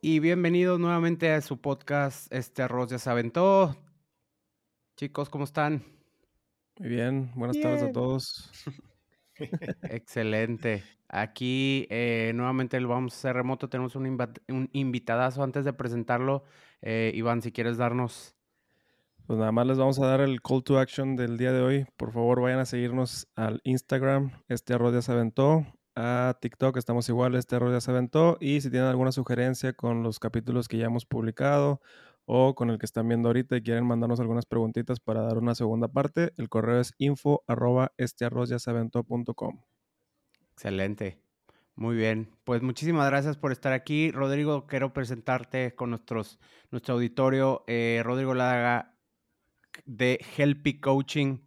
Y bienvenidos nuevamente a su podcast, este arroz ya se aventó. Chicos, ¿cómo están? Muy bien, buenas tardes a todos. Excelente. Aquí eh, nuevamente lo vamos a hacer remoto. Tenemos un, un invitadazo antes de presentarlo. Eh, Iván, si quieres darnos. Pues nada más les vamos a dar el call to action del día de hoy. Por favor, vayan a seguirnos al Instagram, este. A TikTok estamos igual, este arroz aventó. Y si tienen alguna sugerencia con los capítulos que ya hemos publicado o con el que están viendo ahorita y quieren mandarnos algunas preguntitas para dar una segunda parte, el correo es info arroba este ya se Excelente. Muy bien. Pues muchísimas gracias por estar aquí. Rodrigo, quiero presentarte con nuestros, nuestro auditorio. Eh, Rodrigo Laga de Helpy Coaching.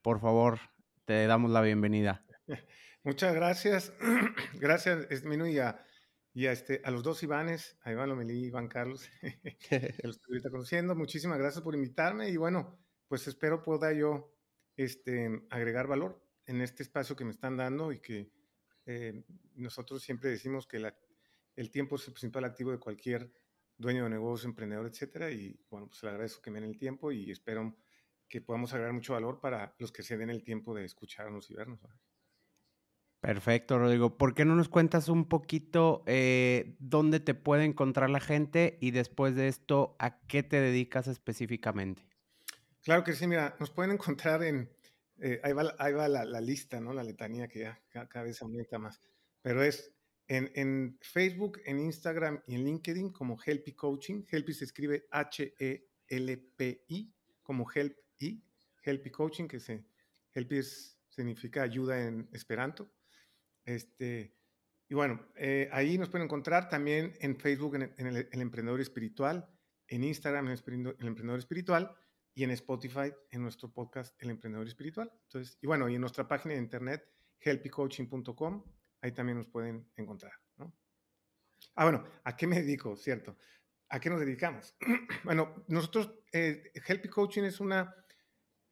Por favor, te damos la bienvenida. Muchas gracias. gracias, a y a, este, a los dos Ivanes, a Iván Lomelí y Iván Carlos, que los estoy ahorita conociendo. Muchísimas gracias por invitarme y bueno, pues espero pueda yo este, agregar valor en este espacio que me están dando y que eh, nosotros siempre decimos que la, el tiempo es el principal activo de cualquier dueño de negocio, emprendedor, etcétera. Y bueno, pues le agradezco que me den el tiempo y espero que podamos agregar mucho valor para los que se den el tiempo de escucharnos y vernos. Perfecto, Rodrigo. ¿Por qué no nos cuentas un poquito eh, dónde te puede encontrar la gente y después de esto, a qué te dedicas específicamente? Claro que sí, mira, nos pueden encontrar en, eh, ahí va, la, lista, ¿no? La letanía que ya cada, vez aumenta más, pero es en, en, Facebook, en Instagram y en LinkedIn como Helpy Coaching. Helpy se escribe H-E-L-P-I, como Help y Helpy Coaching, que se, Helpy significa ayuda en Esperanto. Este, y bueno, eh, ahí nos pueden encontrar también en Facebook, en, el, Emprendedor Espiritual, en Instagram, en el, Emprendedor Espiritual, y en Spotify, en nuestro podcast, El Emprendedor Espiritual. Entonces, y bueno, y en nuestra página de internet, helpycoaching.com, ahí también nos pueden encontrar. ¿no? Ah, bueno, ¿a qué me dedico? Cierto. ¿A qué nos dedicamos? bueno, nosotros, eh, Helpy Coaching es una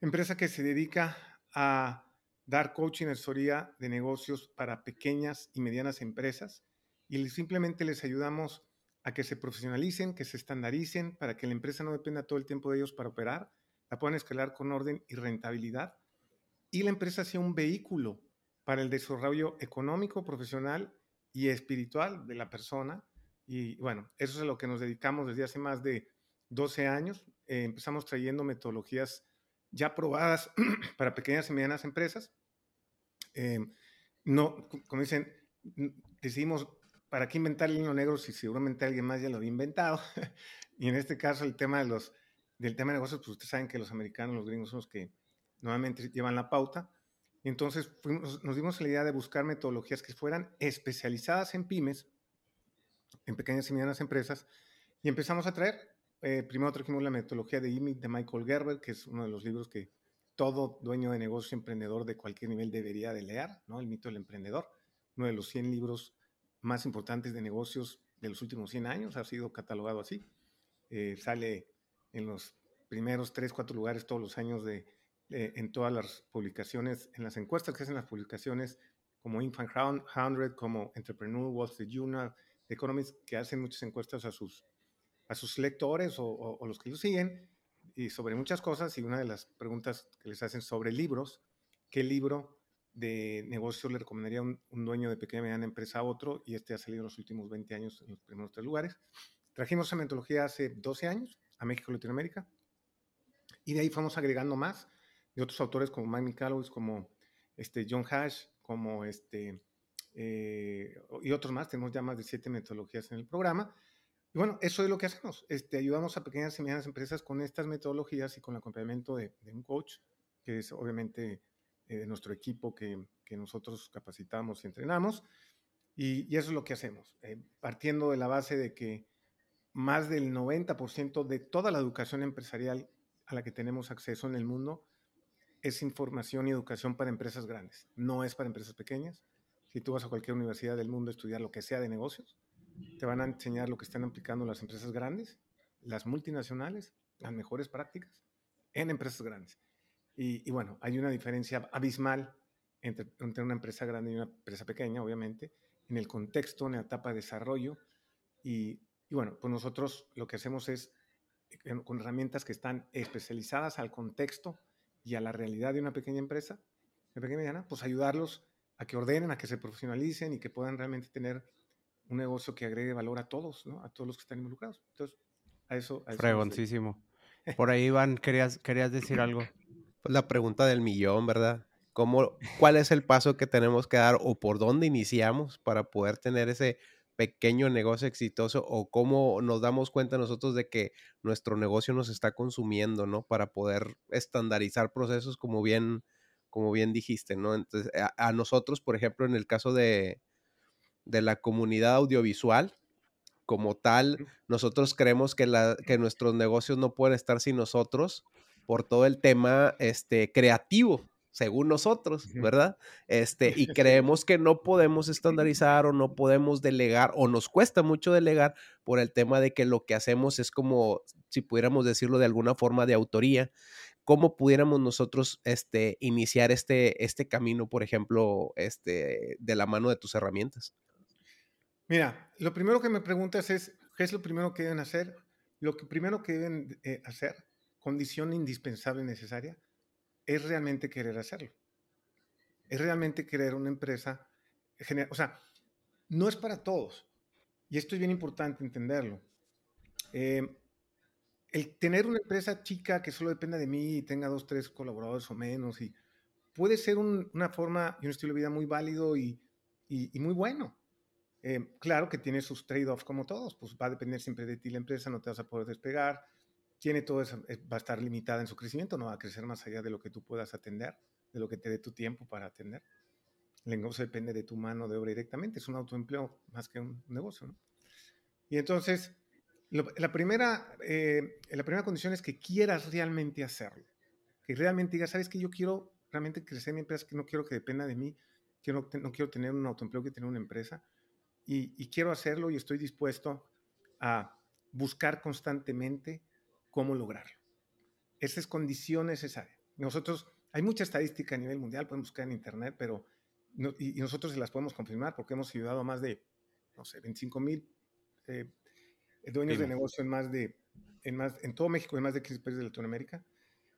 empresa que se dedica a dar coaching, asesoría de negocios para pequeñas y medianas empresas y simplemente les ayudamos a que se profesionalicen, que se estandaricen, para que la empresa no dependa todo el tiempo de ellos para operar, la puedan escalar con orden y rentabilidad y la empresa sea un vehículo para el desarrollo económico, profesional y espiritual de la persona. Y bueno, eso es a lo que nos dedicamos desde hace más de 12 años. Eh, empezamos trayendo metodologías ya probadas para pequeñas y medianas empresas Em, no, como dicen, decimos, ¿para qué inventar el hilo negro si seguramente alguien más ya lo había inventado? y en este caso el tema de los, del tema de negocios, pues ustedes saben que los americanos, los gringos son los que normalmente llevan la pauta. Entonces nos dimos la idea de buscar metodologías que fueran especializadas en pymes, en pequeñas y medianas empresas, y empezamos a traer. Eh, primero trajimos la metodología de IMIC de Michael Gerber, que es uno de los libros que todo dueño de negocio, emprendedor de cualquier nivel debería de leer, ¿no? El mito del emprendedor, uno de los 100 libros más importantes de negocios de los últimos 100 años, ha sido catalogado así. Eh, sale en los primeros 3, 4 lugares todos los años de, en todas las publicaciones, en las encuestas que hacen las publicaciones como Infant 100, como Entrepreneur, Wall Street Journal, The Economist, que hacen muchas encuestas a sus, a sus lectores o, o los que lo siguen y sobre muchas cosas y una de las preguntas que les hacen sobre libros, ¿qué libro de negocio le recomendaría un, dueño de pequeña y mediana empresa a otro? Y este ha salido en los últimos 20 años en los primeros tres lugares. Trajimos esa metodología hace 12 años a México y Latinoamérica y de ahí fuimos agregando más de otros autores como Mike Michalowicz, como este John Hash, como este, eh, y otros más. Tenemos ya más de siete metodologías en el programa y bueno, eso es lo que hacemos. Este, ayudamos a pequeñas y medianas empresas con estas metodologías y con el acompañamiento de, un coach, que es obviamente eh, de nuestro equipo que, que, nosotros capacitamos y entrenamos. Y, eso es lo que hacemos, eh, partiendo de la base de que más del 90% de toda la educación empresarial a la que tenemos acceso en el mundo es información y educación para empresas grandes, no es para empresas pequeñas. Si tú vas a cualquier universidad del mundo a estudiar lo que sea de negocios, te van a enseñar lo que están aplicando las empresas grandes, las multinacionales, las mejores prácticas en empresas grandes. Y, bueno, hay una diferencia abismal entre, entre, una empresa grande y una empresa pequeña, obviamente, en el contexto, en la etapa de desarrollo. Y, bueno, pues nosotros lo que hacemos es, eh, con herramientas que están especializadas al contexto y a la realidad de una pequeña empresa, de pequeña mediana, pues ayudarlos a que ordenen, a que se profesionalicen y que puedan realmente tener un negocio que agregue valor a todos, ¿no? A todos los que están involucrados. Entonces, a eso... A Fregoncísimo. Por ahí, Iván, querías, querías decir algo. Pues la pregunta del millón, ¿verdad? ¿Cómo, ¿Cuál es el paso que tenemos que dar o por dónde iniciamos para poder tener ese pequeño negocio exitoso o cómo nos damos cuenta nosotros de que nuestro negocio nos está consumiendo, ¿no? Para poder estandarizar procesos como bien, como bien dijiste, ¿no? Entonces, a nosotros, por ejemplo, en el caso de, de la comunidad audiovisual como tal. Nosotros creemos que, la, que nuestros negocios no pueden estar sin nosotros por todo el tema este, creativo, según nosotros, ¿verdad? Este, y creemos que no podemos estandarizar o no podemos delegar o nos cuesta mucho delegar por el tema de que lo que hacemos es como, si pudiéramos decirlo de alguna forma, de autoría. ¿Cómo pudiéramos nosotros este, iniciar este, este camino, por ejemplo, este, de la mano de tus herramientas? Mira, lo primero que me preguntas es, ¿qué es lo primero que deben hacer? Lo que primero que deben eh, hacer, condición indispensable y necesaria, es realmente querer hacerlo. Es realmente querer una empresa. O sea, no es para todos. Y esto es bien importante entenderlo. Eh, el tener una empresa chica que solo dependa de mí y tenga dos, tres colaboradores o menos, y puede ser una forma y un estilo de vida muy válido y muy bueno. Eh, claro que tiene sus trade-offs como todos, pues va a depender siempre de ti la empresa, no te vas a poder despegar, tiene todo eso, eh, va a estar limitada en su crecimiento, no va a crecer más allá de lo que tú puedas atender, de lo que te dé tu tiempo para atender. El negocio depende de tu mano de obra directamente, es un autoempleo más que un negocio. Y entonces, la, primera, eh, la primera condición es que quieras realmente hacerlo, que realmente digas, sabes que yo quiero realmente crecer mi empresa, que no quiero que dependa de mí, que no, no quiero tener un autoempleo, que tener una empresa, y, quiero hacerlo y estoy dispuesto a buscar constantemente cómo lograrlo. Esa es condición necesaria. Nosotros, hay mucha estadística a nivel mundial, podemos buscar en Internet, pero y, nosotros se las podemos confirmar porque hemos ayudado a más de, no sé, 25 mil eh, dueños de negocio en más de, en más, en todo México, en más de 15 países de Latinoamérica,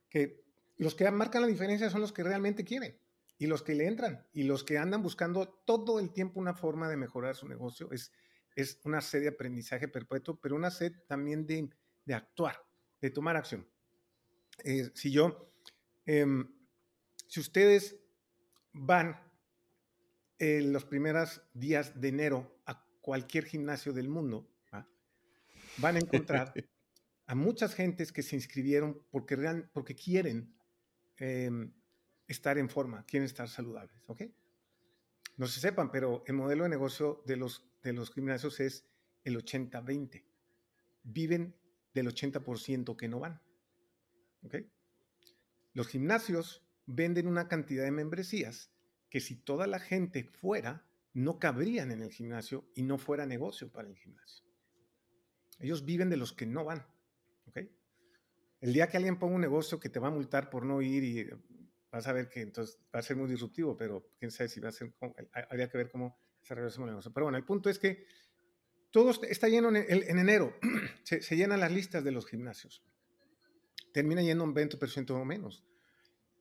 que los que marcan la diferencia son los que realmente quieren y los que le entran y los que andan buscando todo el tiempo una forma de mejorar su negocio. Es, es una sed de aprendizaje perpetuo, pero una sed también de, de actuar, de tomar acción. Eh, si yo, em, si ustedes van en los primeros días de enero a cualquier gimnasio del mundo, van a encontrar a muchas gentes que se inscribieron porque, real, porque quieren em, estar en forma, quieren estar saludables, ¿ok? No se sepan, pero el modelo de negocio de los, de los gimnasios es el 80-20. Viven del 80% que no van, ¿ok? Los gimnasios venden una cantidad de membresías que si toda la gente fuera, no cabrían en el gimnasio y no fuera negocio para el gimnasio. Ellos viven de los que no van, ¿ok? El día que alguien ponga un negocio que te va a multar por no ir y vas a ver que entonces va a ser muy disruptivo, pero quién sabe si va a ser, habría que ver cómo se regresa el negocio. Pero bueno, el punto es que todo está lleno en, en enero, se, llenan las listas de los gimnasios, termina yendo un 20% o menos.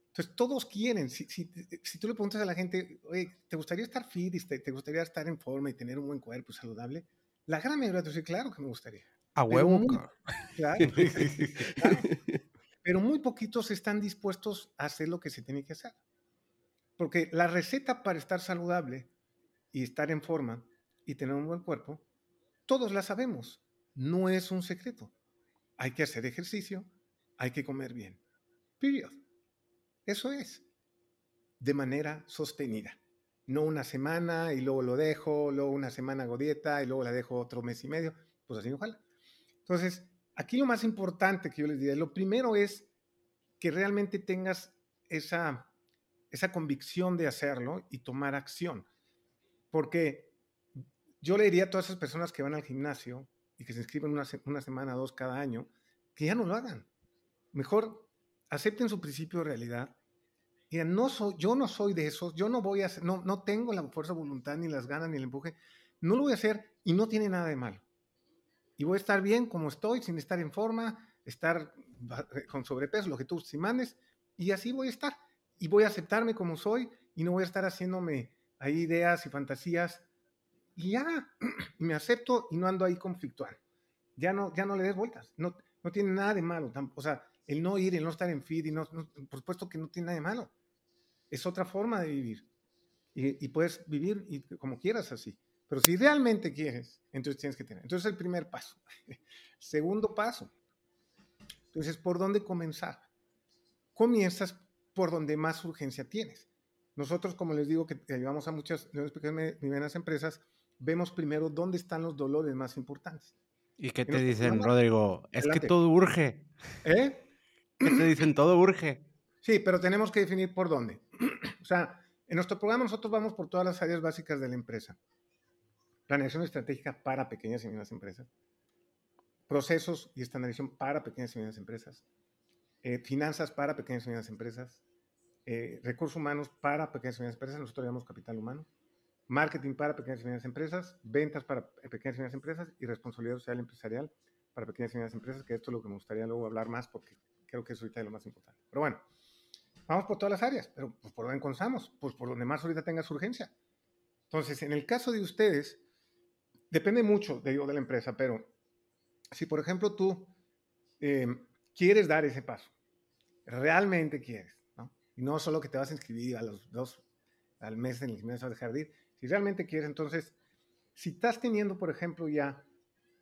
Entonces, todos quieren, si, si, si, tú le preguntas a la gente, oye, ¿te gustaría estar fit, te, te gustaría estar en forma y tener un buen cuerpo saludable? La gran mayoría te dice, claro que me gustaría. A huevo. claro, claro pero muy poquitos están dispuestos a hacer lo que se tiene que hacer. Porque la receta para estar saludable y estar en forma y tener un buen cuerpo, todos la sabemos, no es un secreto. Hay que hacer ejercicio, hay que comer bien. Period. Eso es. De manera sostenida. No una semana y luego lo dejo, luego una semana hago dieta y luego la dejo otro mes y medio. Pues así ojalá. Entonces, Aquí lo más importante que yo les diría, lo primero es que realmente tengas esa, esa convicción de hacerlo y tomar acción. Porque yo le diría a todas esas personas que van al gimnasio y que se inscriben una, una semana, dos cada año, que ya no lo hagan. Mejor acepten su principio de realidad. Y no soy, yo no soy de esos, yo no voy a no, no tengo la fuerza de voluntad, ni las ganas, ni el empuje. No lo voy a hacer y no tiene nada de malo. Y voy a estar bien como estoy, sin estar en forma, estar eh, con sobrepeso, lo que tú si mandes, y así voy a estar. Y voy a aceptarme como soy y no voy a estar haciéndome ahí ideas y fantasías. Y ya, me acepto y no ando ahí conflictuando. Ya no, ya no le des vueltas. No, no tiene nada de malo. O sea, el no ir, el no estar en feed, y no, por supuesto que no tiene nada de malo. Es otra forma de vivir. Y, y puedes vivir y, como quieras así. Pero si realmente quieres, entonces tienes que tener. Entonces el primer paso. Segundo paso. Entonces, ¿por dónde comenzar? Comienzas por donde más urgencia tienes. Nosotros, como les digo, que ayudamos a muchas pequeñas empresas, vemos primero dónde están los dolores más importantes. ¿Y qué te dicen, Rodrigo? Es que todo urge. ¿Eh? ¿Qué te dicen? Todo urge. Sí, pero tenemos que definir por dónde. o sea, en nuestro programa nosotros vamos por todas las áreas básicas de la empresa. Planeación estratégica para pequeñas y medianas empresas. Procesos y estandarización para pequeñas y medianas empresas. Eh, finanzas para pequeñas y medianas empresas. Eh, recursos humanos para pequeñas y medianas empresas. Nosotros llamamos capital humano marketing para pequeñas y medianas empresas, ventas para pequeñas y medianas empresas y responsabilidad social empresarial para pequeñas y medianas empresas, que esto es lo que me gustaría luego hablar más porque creo que eso ahorita es lo más importante. Pero bueno, vamos por todas las áreas, pero pues, ¿por dónde comenzamos? Pues por donde más ahorita tengas urgencia. Entonces, en el caso de ustedes, depende mucho de, de la empresa, pero si por ejemplo tú eh, quieres dar ese paso, realmente quieres, ¿no? Y no solo que te vas a inscribir a los dos al mes en el gimnasio de jardín, si realmente quieres, entonces, si estás teniendo, por ejemplo, ya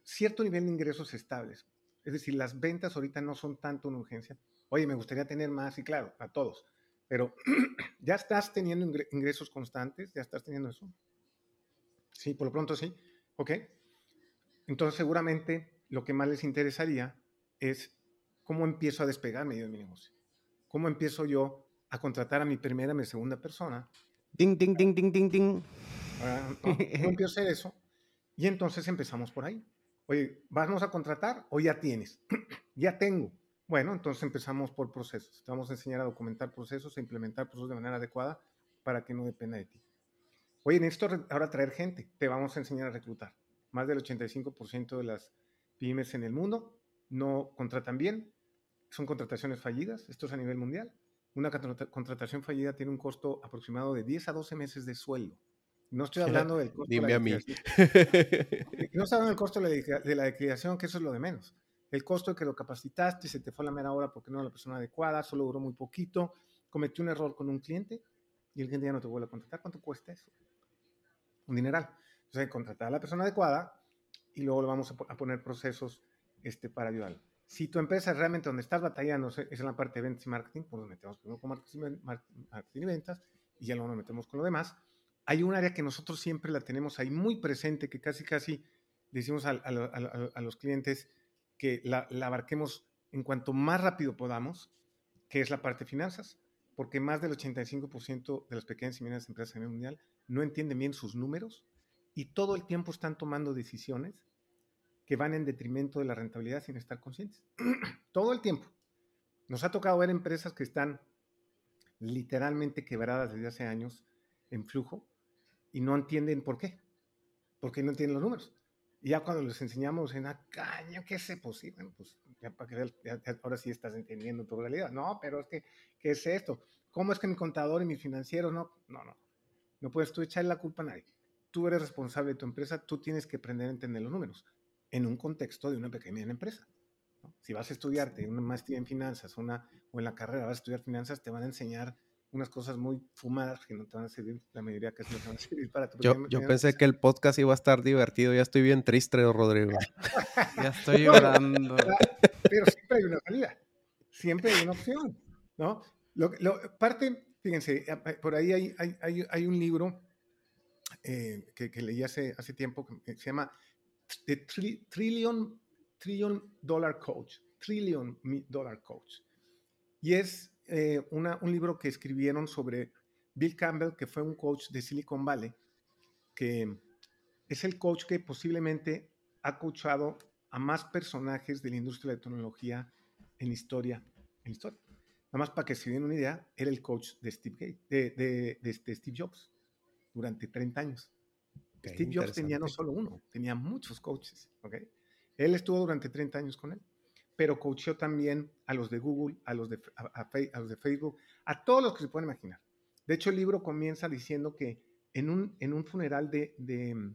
cierto nivel de ingresos estables, es decir, las ventas ahorita no son tanto una urgencia, oye, me gustaría tener más, y claro, a todos, pero ya estás teniendo ingresos constantes, ya estás teniendo eso. Sí, por lo pronto sí, ok. Entonces, seguramente lo que más les interesaría es cómo empiezo a despegar medio de mi negocio. ¿Cómo empiezo yo a contratar a mi primera, mi segunda persona Ding, ding, ding, ding, ding, ding. Ah, no, empiezo a hacer eso. Y entonces empezamos por ahí. Oye, ¿vamos a contratar o ya tienes? ya tengo. Bueno, entonces empezamos por procesos. Te vamos a enseñar a documentar procesos, a implementar procesos de manera adecuada para que no dependa de ti. Oye, necesito ahora traer gente. Te vamos a enseñar a reclutar. Más del 85% de las pymes en el mundo no contratan bien. Son contrataciones fallidas. Esto es a nivel mundial. Una contratación fallida tiene un costo aproximado de 10 a 12 meses de sueldo. No estoy hablando del costo de la a mí. No estoy hablando del costo de la liquidación, que eso es lo de menos. El costo de que lo capacitaste, se te fue a la mera hora porque no era la persona adecuada, solo duró muy poquito, cometió un error con un cliente y el cliente ya no te vuelve a contratar. ¿Cuánto cuesta eso? Un dineral. Entonces, contratar a la persona adecuada y luego le vamos a, poner procesos este, para ayudarlo. Si tu empresa realmente donde estás batallando es en la parte de ventas y marketing, pues nos metemos primero con marketing y ventas y ya luego nos metemos con lo demás. Hay un área que nosotros siempre la tenemos ahí muy presente, que casi, casi decimos a, a, los clientes que la, la, abarquemos en cuanto más rápido podamos, que es la parte de finanzas, porque más del 85% de las pequeñas y medianas empresas a nivel mundial no entienden bien sus números y todo el tiempo están tomando decisiones que van en detrimento de la rentabilidad sin estar conscientes. Todo el tiempo. Nos ha tocado ver empresas que están literalmente quebradas desde hace años en flujo y no entienden por qué. Porque no entienden los números. Y ya cuando les enseñamos en la caña, ¿qué es posible? Pues ya para que ahora sí estás entendiendo tu realidad. No, pero es que, ¿qué es esto? ¿Cómo es que mi contador y mis financieros no? No, no. No puedes tú echarle la culpa a nadie. Tú eres responsable de tu empresa, tú tienes que aprender a entender los números en un contexto de una pequeña empresa. Si vas a estudiarte una maestría en finanzas una, o en la carrera vas a estudiar finanzas, te van a enseñar unas cosas muy fumadas que no te van a servir, la mayoría que no te van a servir para tu Yo, yo pensé que el podcast iba a estar divertido, ya estoy bien triste, Rodrigo. ya estoy llorando. Pero siempre hay una salida, siempre hay una opción, ¿no? Lo, parte, fíjense, por ahí hay, hay, hay, un libro eh, que, que, leí hace, hace tiempo que se llama The Trillion, trillion Dollar Coach, Trillion Dollar Coach. Y es eh, una, un libro que escribieron sobre Bill Campbell, que fue un coach de Silicon Valley, que es el coach que posiblemente ha coachado a más personajes de la industria de la tecnología en historia. En historia. más para que se den una idea, era el coach de Steve, Gates, de, de, de, de Steve Jobs durante 30 años. Ok, Steve Jobs tenía no solo uno, tenía muchos coaches. ¿ok? Él estuvo durante 30 años con él, pero coacheó también a los de Google, a los de, a, a a los de Facebook, a todos los que se pueden imaginar. De hecho, el libro comienza diciendo que en un, en un funeral de, de, mm,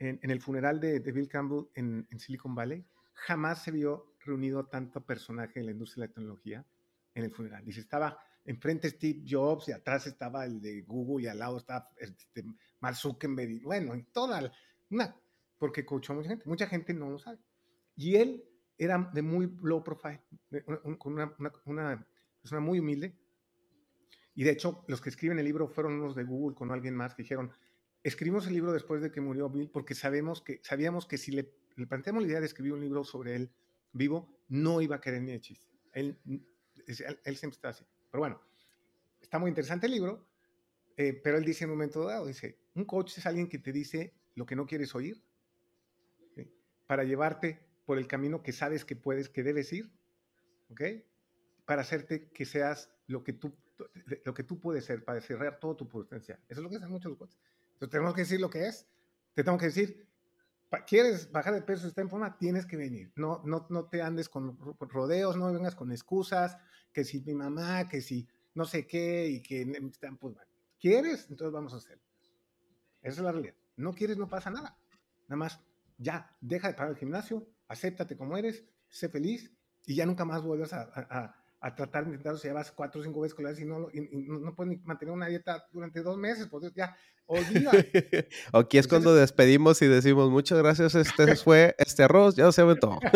en, en el funeral de, de Bill Campbell en, en Silicon Valley, jamás se vio reunido tanto personaje de la industria de la tecnología en el funeral. Dice, estaba enfrente Steve Jobs y atrás estaba el de Google y al lado estaba este, Mark Zuckerberg. y bueno, en toda la- una, porque coachó a mucha gente. Mucha gente no lo sabe. Y él era de muy low profile, con una, una- una persona muy humilde. Y de hecho, los que escriben el libro fueron unos de Google con alguien más que dijeron, escribimos el libro después de que murió Bill porque sabemos que, sabíamos que si le, le planteamos la idea de escribir un libro sobre él vivo, no iba a querer ni de chiste. Él, él, él siempre está así. Pero bueno, está muy interesante el libro, eh, pero él dice en un momento dado, dice, un coach es alguien que te dice lo que no quieres oír ¿sí? para llevarte por el camino que sabes que puedes, que debes ir, ¿ok? Para hacerte que seas lo que tú, lo que tú puedes ser, para cerrar todo tu potencial. Eso es lo que hacen muchos coaches. Entonces tenemos que decir lo que es. Te tengo que decir, ¿quieres bajar de peso, estar en forma? Tienes que venir. No, no, no te andes con ro- rodeos, no vengas con excusas, que si mi mamá, que si no sé qué, y que están, pues. ¿Quieres? Entonces vamos a hacerlo. Esa es la realidad. No quieres, no pasa nada. Nada más, ya, deja de pagar el gimnasio, acéptate como eres, sé feliz y ya nunca más vuelvas a, a- a- tratar de intentarlo si ya vas cuatro o cinco veces con la y no, lo- y- y no, no puedes ni mantener una dieta durante dos meses, pues ya, olvida. Aquí es Entonces- cuando despedimos y decimos muchas gracias, este fue este arroz, ya se aventó.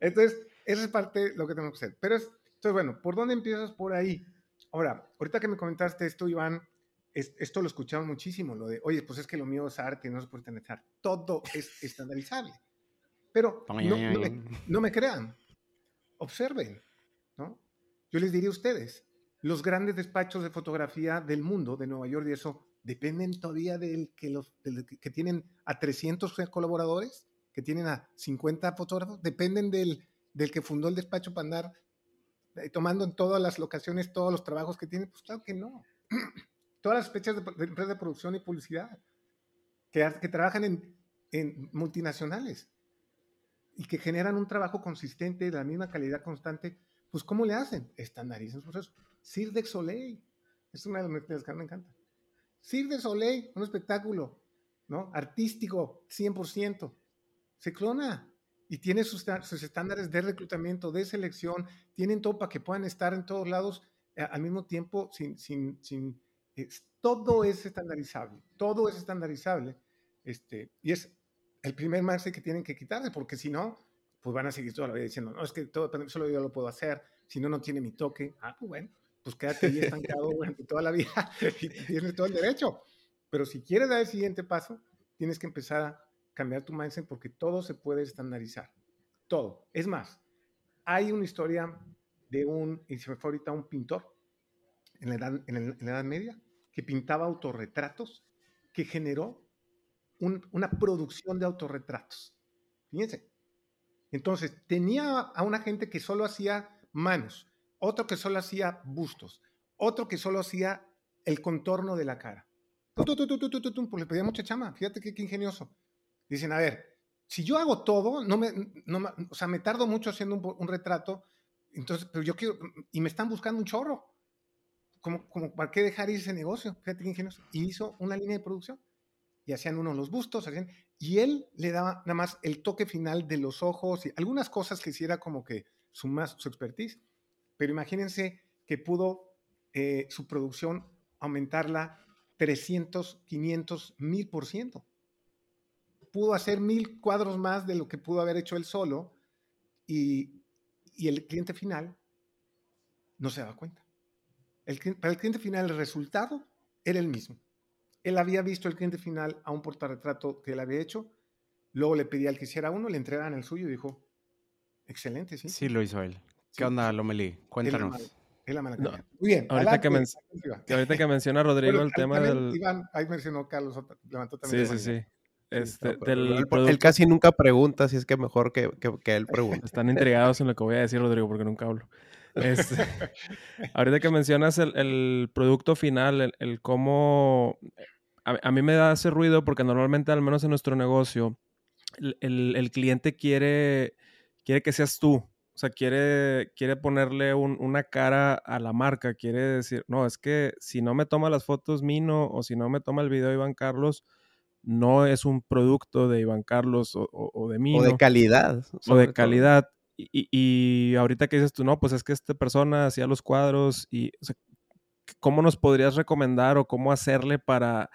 Entonces, esa es parte de lo que tenemos que hacer. Pero es, entonces, bueno, ¿por dónde empiezas? Por ahí. Ahora, ahorita que me comentaste esto, Iván, es- esto lo escuchamos muchísimo, lo de, oye, pues es que lo mío es arte, no se puede estandarizar. Todo es estandarizable. Pero no, no me, no me crean, observen, ¿no? Yo les diría a ustedes, los grandes despachos de fotografía del mundo, de Nueva York y eso, dependen todavía del que, los, del que que tienen a 300 colaboradores, que tienen a 50 fotógrafos, dependen del, del que fundó el despacho para andar eh, tomando en todas las locaciones todos los trabajos que tiene. Pues claro que no. Todas las fechas de, de empresas de producción y publicidad que, que trabajan en, en multinacionales y que generan un trabajo consistente de la misma calidad constante, pues ¿cómo le hacen? Estandarizan su proceso. Cirque du Soleil, es una de las materias que me encanta. Cirque du Soleil, un espectáculo, ¿no? Artístico, 100%. Se clona y tiene sus, sus estándares de reclutamiento, de selección, tienen todo para que puedan estar en todos lados eh, al mismo tiempo sin... sin, sin es- todo es estandarizable, todo es estandarizable. Este, y es el primer máster que tienen que quitarse, porque si no, pues van a seguir toda la vida diciendo, no, es que todo solo yo lo puedo hacer, si no, no tiene mi toque. Ah, pues bueno, pues quédate ahí estancado durante toda la vida y tienes todo el derecho. Pero si quieres dar el siguiente paso, tienes que empezar a cambiar tu mindset porque todo se puede estandarizar. Todo. Es más, hay una historia de un, y se me fue ahorita un pintor en la edad, media que pintaba autorretratos que generó un- una producción de autorretratos. Fíjense. Entonces, tenía a una gente que solo hacía manos, otro que solo hacía bustos, otro que solo hacía el contorno de la cara. Pues le pedía mucha chama. Fíjate qué, ingenioso. Dicen, a ver, si yo hago todo, no me, no o sea, me tardo mucho haciendo un, un retrato, entonces, pero yo quiero, y me están buscando un chorro. Como, ¿para qué dejar ese negocio? Fíjate qué ingenioso. Y hizo una línea de producción y hacían uno los bustos, hacían, y él le daba nada más el toque final de los ojos y algunas cosas que hiciera como que su, más, su expertise, pero imagínense que pudo eh, su producción aumentarla 300, 500, 1000 por ciento. Pudo hacer mil cuadros más de lo que pudo haber hecho él solo y, y el cliente final no se daba cuenta. El, para el cliente final el resultado era el mismo. Él había visto el cliente final a un portarretrato que él había hecho, luego le pedía al que hiciera uno, le entregaban el suyo y dijo, excelente, sí. Sí, lo hizo él. Sí, ¿Qué onda, sí. Lomelí? Cuéntanos. mala- es la mala No. Muy bien. ahorita que men-. Que ahorita que menciona Rodrigo Bueno, el tema también del... Iván, ahí mencionó Carlos, levantó también. Sí, sí, sí. Este, No, pero del él, él casi nunca pregunta, así es que mejor que, que- que él pregunte. Están intrigados en lo que voy a decir, Rodrigo, porque nunca hablo. Este, ahorita que mencionas el, producto final, el, cómo... A, mí me da ese ruido porque normalmente, al menos en nuestro negocio, el, cliente quiere, quiere que seas tú. O sea, quiere, quiere ponerle una cara a la marca. Quiere decir, no, es que si no me toma las fotos Mino o si no me toma el video Iván Carlos, no es un producto de Iván Carlos o, de Mino. O de calidad. O de calidad. Y, ahorita que dices tú, no, pues es que esta persona hacía los cuadros y, ¿cómo nos podrías recomendar o cómo hacerle para,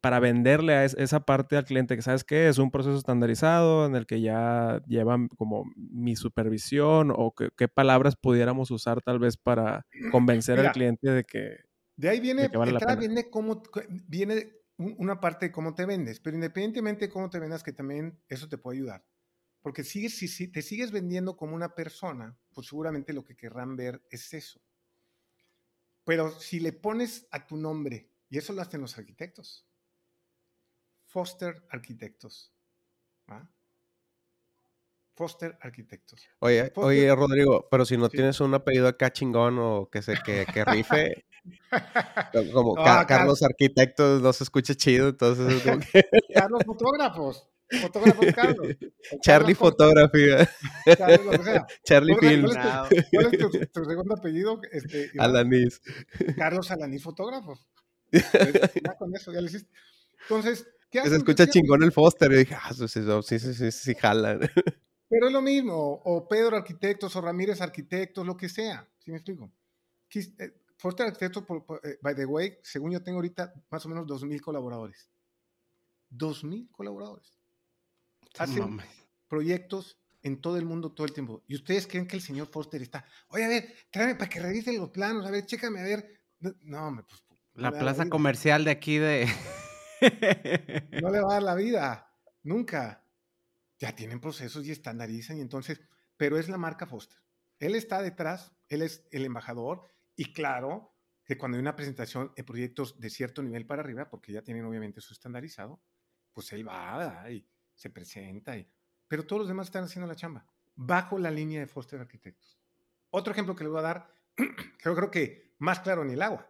para venderle a esa parte al cliente que sabes que es un proceso estandarizado en el que ya llevan como mi supervisión o qué palabras pudiéramos usar tal vez para convencer al cliente de que de ahí viene, de viene cómo viene una parte de cómo te vendes, pero independientemente de cómo te vendas, que también eso te puede ayudar. Porque si, si te sigues vendiendo como una persona, pues seguramente lo que querrán ver es eso. Pero si le pones a tu nombre, y eso lo hacen los arquitectos, Foster Arquitectos. Foster Arquitectos. Oye, oye, Rodrigo, pero si no tienes un apellido acá chingón o que se que, que rife, como Carlos Arquitectos no se escucha chido, entonces Carlos Fotógrafos. Fotógrafos Carlos. Charlie Fotografía. Charlie Film. ¿Cuál es, tu, segundo apellido? Este, Alanis. Carlos Alanis Fotógrafos. ya con eso, ya lo hiciste. Entonces, ¿qué haces? Se escucha chingón el Foster. Y dije, ah, sí, sí, sí, sí, sí, jala. Pero es lo mismo. O Pedro Arquitectos, o Ramírez Arquitectos, lo que sea. ¿Sí me explico? Eh, Foster Arquitectos, eh, by the way, según yo tengo ahorita más o menos 2.000 colaboradores. 2.000 colaboradores hacen proyectos en todo el mundo todo el tiempo. ¿Y ustedes creen que el señor Foster está, oye, a ver, tráeme para que revisen los planos, a ver, chécame, a ver. No, hombre, pues. La plaza comercial de aquí de. no le va a dar la vida, nunca. Ya tienen procesos y estandarizan, y entonces, pero es la marca Foster. Él está detrás, él es el embajador, y claro que cuando hay una presentación de proyectos de cierto nivel para arriba, porque ya tienen obviamente su estandarizado, pues él va y se presenta, y, pero todos los demás están haciendo la chamba, bajo la línea de Foster Arquitectos. Otro ejemplo que le voy a dar, creo, creo que más claro en el agua.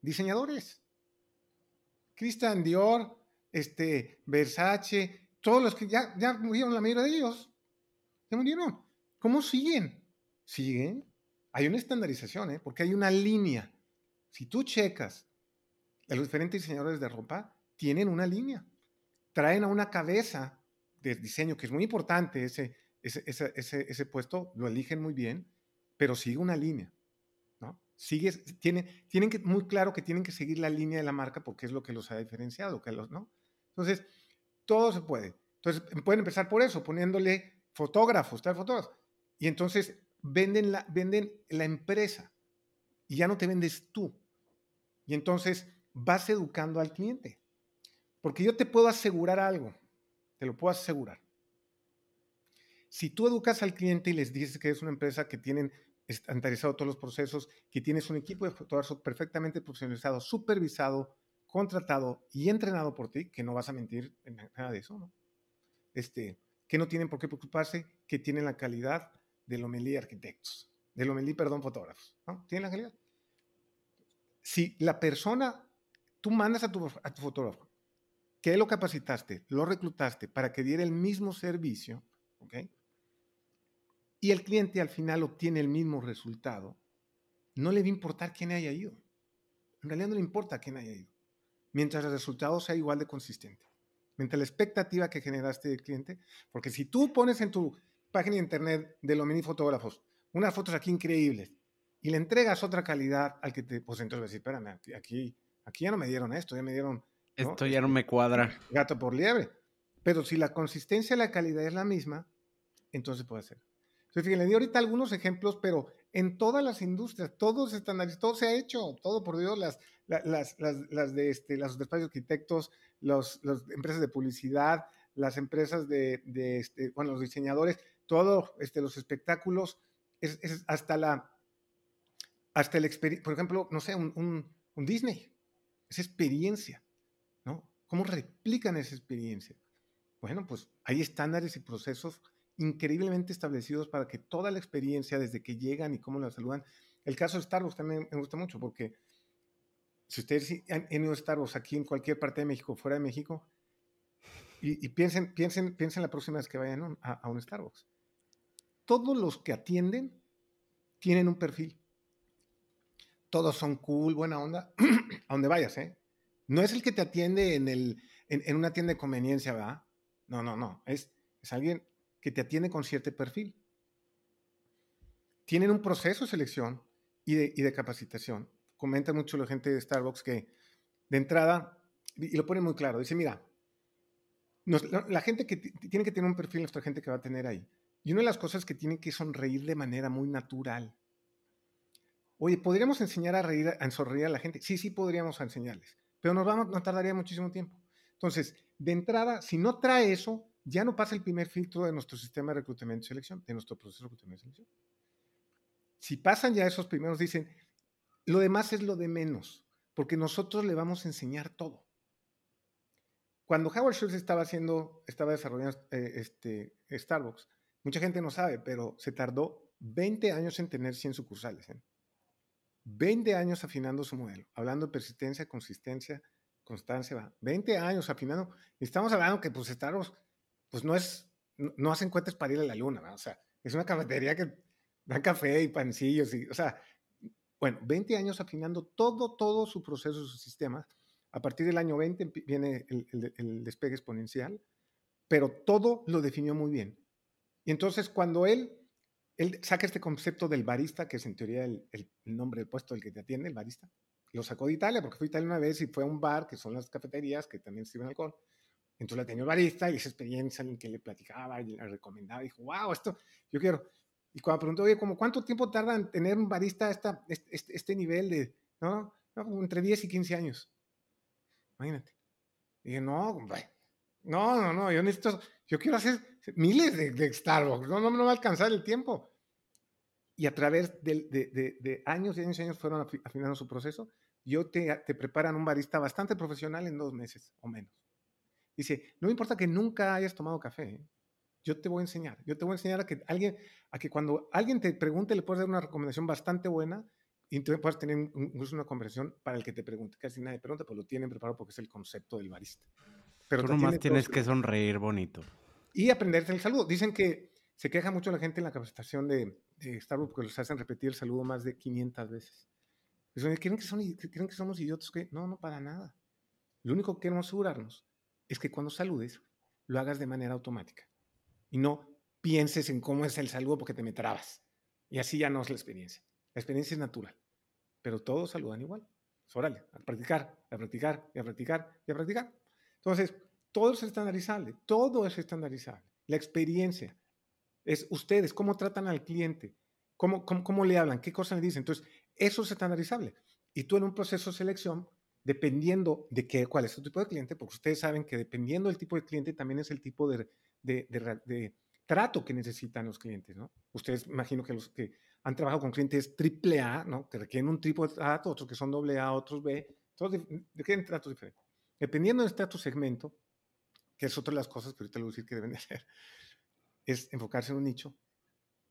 Diseñadores. Christian Dior, este, Versace, todos los que ya, ya murieron, la mayoría de ellos, ya murieron. ¿Cómo siguen? Siguen. Hay una estandarización, ¿eh? porque hay una línea. Si tú checas, los diferentes diseñadores de ropa tienen una línea traen a una cabeza de diseño, que es muy importante ese, ese, ese, puesto, lo eligen muy bien, pero sigue una línea. ¿no? Sigue, tiene, tienen que, muy claro que tienen que seguir la línea de la marca porque es lo que los ha diferenciado. Que los, ¿no? Entonces, todo se puede. Entonces, pueden empezar por eso, poniéndole fotógrafos, tal fotógrafo. Y entonces venden la, venden la empresa y ya no te vendes tú. Y entonces vas educando al cliente. Porque yo te puedo asegurar algo, te lo puedo asegurar. Si tú educas al cliente y les dices que es una empresa que tienen estandarizado todos los procesos, que tienes un equipo de fotógrafos perfectamente profesionalizado, supervisado, contratado y entrenado por ti, que no vas a mentir en nada de eso, ¿no? Este, que no tienen por qué preocuparse, que tienen la calidad de Lomelí Arquitectos, de Lomelí, perdón, fotógrafos, ¿no? Tienen la calidad. Si la persona, tú mandas a tu, a tu fotógrafo ¿Qué lo capacitaste, lo reclutaste para que diera el mismo servicio, ¿ok? Y el cliente al final obtiene el mismo resultado, no le va a importar quién haya ido. En realidad no le importa quién haya ido, mientras el resultado sea igual de consistente. Mientras la expectativa que generaste del cliente, porque si tú pones en tu página de internet de los mini fotógrafos unas fotos aquí increíbles y le entregas otra calidad al que te, pues entonces vas a decir, espérame, aquí, aquí ya no me dieron esto, ya me dieron esto ya no me cuadra. Gato por liebre. Pero si la consistencia y la calidad es la misma, entonces puede ser. Entonces, fíjense, le di ahorita algunos ejemplos, pero en todas las industrias, todos están, todo se ha hecho, todo por Dios, las, las, las, las de este, los despachos arquitectos, las empresas de publicidad, las empresas de, de este, bueno, los diseñadores, todo, este, los espectáculos, es, hasta la, hasta el, por ejemplo, no sé, un, un, un Disney, esa experiencia. ¿Cómo replican esa experiencia? Bueno, pues hay estándares y procesos increíblemente establecidos para que toda la experiencia, desde que llegan y cómo la saludan, el caso de Starbucks también me gusta mucho porque si ustedes han ido a Starbucks aquí en cualquier parte de México, fuera de México, y, piensen, piensen, piensen la próxima vez que vayan a, a un Starbucks. Todos los que atienden tienen un perfil. Todos son cool, buena onda, a donde vayas, ¿eh? No es el que te atiende en, el, en, una tienda de conveniencia, ¿verdad? No, no, no. Es, es alguien que te atiende con cierto perfil. Tienen un proceso de selección y de, y de capacitación. Comenta mucho la gente de Starbucks que de entrada, y lo pone muy claro, dice, mira, la, gente que tiene que tener un perfil, nuestra gente que va a tener ahí. Y una de las cosas que tienen que sonreír de manera muy natural. Oye, ¿podríamos enseñar a reír, a sonreír a la gente? Sí, sí podríamos enseñarles, pero nos, vamos, nos tardaría muchísimo tiempo. Entonces, de entrada, si no trae eso, ya no pasa el primer filtro de nuestro sistema de reclutamiento y selección, de nuestro proceso de reclutamiento y selección. Si pasan ya esos primeros, dicen, lo demás es lo de menos, porque nosotros le vamos a enseñar todo. Cuando Howard Schultz estaba haciendo, estaba desarrollando eh, este, Starbucks, mucha gente no sabe, pero se tardó 20 años en tener 100 sucursales. 20 ¿eh? años afinando su modelo, hablando de persistencia, consistencia, constancia. ¿va? 20 años afinando. Y estamos hablando que pues Starbucks, pues no es, no, hacen cuentas para ir a la luna, o sea, es una cafetería que da café y pancillos, y, o sea, bueno, 20 años afinando todo, todo su proceso, su sistema a partir del año 20 viene el, despegue exponencial, pero todo lo definió muy bien. Y entonces cuando él, él saca este concepto del barista, que es en teoría el, nombre del puesto del que te atiende, el barista, lo sacó de Italia, porque fue a Italia una vez y fue a un bar, que son las cafeterías, que también sirven alcohol. Entonces la tenía el barista y esa experiencia en que le platicaba y le recomendaba, dijo, wow, esto yo quiero. Y cuando preguntó, oye, ¿cómo cuánto tiempo tarda en tener un barista esta, este, este, nivel de, ¿no? Entre 10 y 15 años. Imagínate. Dije, no, no, no, no, yo necesito, yo quiero hacer miles de, de Starbucks, no, no, me va a alcanzar el tiempo. Y a través de, de, años y años y años fueron afinando su proceso. Yo te, te preparan un barista bastante profesional en dos meses o menos. Dice, no me importa que nunca hayas tomado café, ¿eh? yo te voy a enseñar. Yo te voy a enseñar a que alguien, a que cuando alguien te pregunte, le puedes dar una recomendación bastante buena y tú puedes tener incluso una conversación para el que te pregunte. Casi nadie pregunta, pues lo tienen preparado porque es el concepto del barista. Pero tú nomás tienes que sonreír bonito. Y aprenderte el saludo. Dicen que se queja mucho la gente en la capacitación de, de Starbucks porque los hacen repetir el saludo más de 500 veces. ¿Creen que, son, ¿Creen que somos idiotas? No, no, para nada. Lo único que queremos asegurarnos es que cuando saludes, lo hagas de manera automática. Y no pienses en cómo es el saludo porque te me trabas. Y así ya no es la experiencia. La experiencia es natural, pero todos saludan igual. órale, a practicar, a practicar, y a practicar, y a practicar. Entonces, todo es estandarizable, todo es estandarizable. La experiencia es ustedes, cómo tratan al cliente, cómo, cómo, le hablan, qué cosas le dicen. Entonces, eso es estandarizable. Y tú en un proceso de selección, dependiendo de qué, cuál es tu tipo de cliente, porque ustedes saben que dependiendo del tipo de cliente también es el tipo de, de, de trato que necesitan los clientes, ¿no? Ustedes imagino que los que han trabajado con clientes triple A, ¿no? Que requieren un tipo de trato, otros que son doble A, otros B, todos requieren tratos diferentes. Dependiendo de este tu segmento, que es otra de las cosas que ahorita le voy a decir que deben de hacer, es enfocarse en un nicho.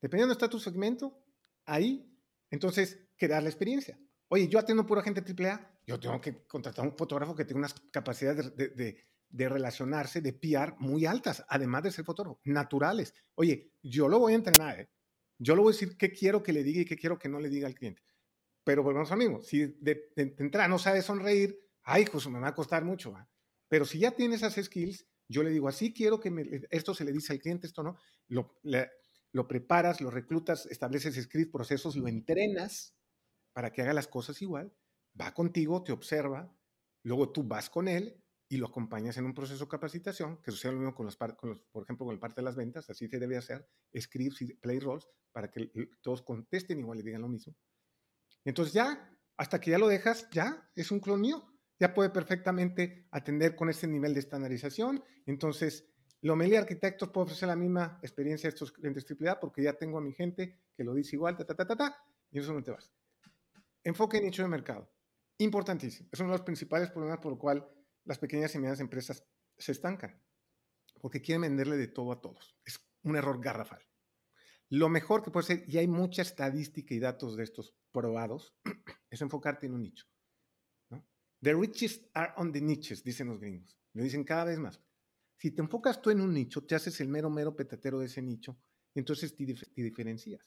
Dependiendo de tu segmento, ahí, entonces, crear la experiencia. Oye, yo atiendo pura gente triple A, yo tengo que contratar un fotógrafo que tenga unas capacidades de, relacionarse, de PR muy altas, además de ser fotógrafo, naturales. Oye, yo lo voy a entrenar, ¿eh? Yo le voy a decir qué quiero que le diga y qué quiero que no le diga al cliente. Pero volvemos a mismo. Si de, entrada no sabe sonreír, ay, pues me va a costar mucho. Pero si ya tiene esas skills, yo le digo, así quiero que esto se le dice al cliente, esto no. Lo, preparas, lo reclutas, estableces script, procesos, lo entrenas para que haga las cosas igual. Va contigo, te observa, luego tú vas con él y lo acompañas en un proceso de capacitación, que sucede lo mismo con los, con por ejemplo, con el parte de las ventas, así se debe hacer, scripts y play roles para que todos contesten igual y digan lo mismo. Entonces ya, hasta que ya lo dejas, ya es un clon mío, ya puede perfectamente atender con ese nivel de estandarización. Entonces, Lomelia Arquitectos puede ofrecer la misma experiencia a estos clientes AAA porque ya tengo a mi gente que lo dice igual, ta, ta, ta, ta, ta y eso no te vas. Enfoque en nicho de mercado. Importantísimo. Es uno de los principales problemas por lo cual las pequeñas y medianas empresas se estancan porque quieren venderle de todo a todos. Es un error garrafal. Lo mejor que puede ser, y hay mucha estadística y datos de estos probados, es enfocarte en un nicho. The richest are on the niches, dicen los gringos. Lo dicen cada vez más. Si te enfocas tú en un nicho, te haces el mero, mero petatero de ese nicho, entonces te, te diferencias.